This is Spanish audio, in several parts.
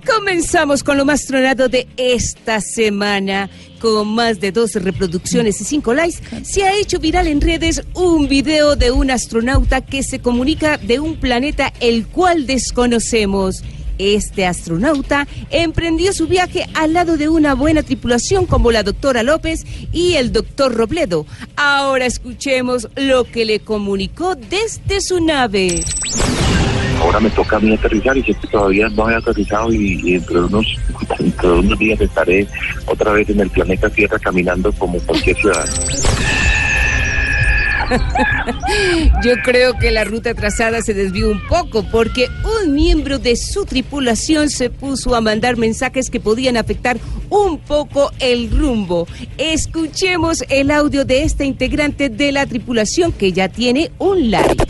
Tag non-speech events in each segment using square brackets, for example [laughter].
Comenzamos con lo más tronado de esta semana. Con más de 12 reproducciones y 5 likes, se ha hecho viral en redes un video de un astronauta que se comunica de un planeta el cual desconocemos. Este astronauta emprendió su viaje al lado de una buena tripulación como la doctora López y el doctor Robledo. Ahora escuchemos lo que le comunicó desde su nave. Ahora me toca a mí aterrizar y sé que todavía no he aterrizado y, y dentro, de unos, [laughs] dentro de unos días estaré otra vez en el planeta Tierra caminando como cualquier ciudadano. [laughs] Yo creo que la ruta trazada se desvió un poco porque un miembro de su tripulación se puso a mandar mensajes que podían afectar un poco el rumbo. Escuchemos el audio de esta integrante de la tripulación que ya tiene un like.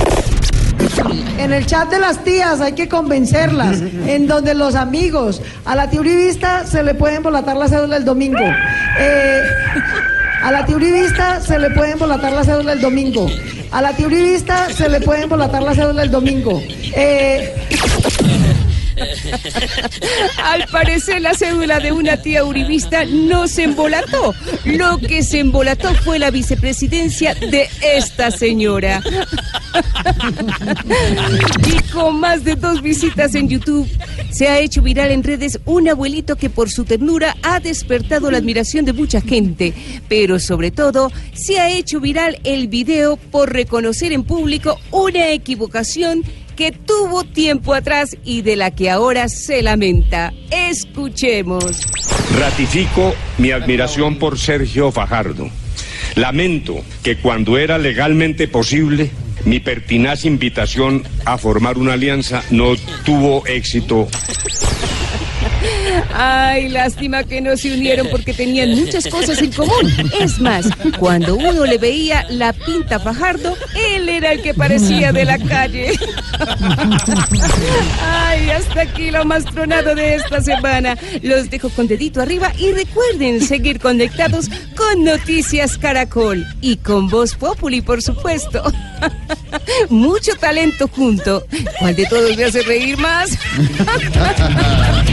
En el chat de las tías hay que convencerlas, [laughs] en donde los amigos, a la tiurivista se le puede embolatar la cédula el domingo. Eh, a la tiurivista se le puede embolatar la cédula el domingo. A la tiurivista se le puede embolatar la cédula el domingo. Eh, Al parecer la cédula de una tía uribista no se embolató. Lo que se embolató fue la vicepresidencia de esta señora. [laughs] Y con más de dos visitas en YouTube, se ha hecho viral en redes un abuelito que por su ternura ha despertado la admiración de mucha gente. Pero sobre todo, se ha hecho viral el video por reconocer en público una equivocación que tuvo tiempo atrás y de la que ahora se lamenta. Escuchemos. Ratifico mi admiración por Sergio Fajardo. Lamento que cuando era legalmente posible, mi pertinaz invitación a formar una alianza no tuvo éxito. Ay, lástima que no se unieron porque tenían muchas cosas en común. Es más, cuando uno le veía la pinta Fajardo, él era el que parecía de la calle. Ay, hasta aquí lo más tronado de esta semana. Los dejo con dedito arriba y recuerden seguir conectados con Noticias Caracol y con Voz Populi, por supuesto. Mucho talento junto. ¿Cuál de todos me hace reír más? [laughs]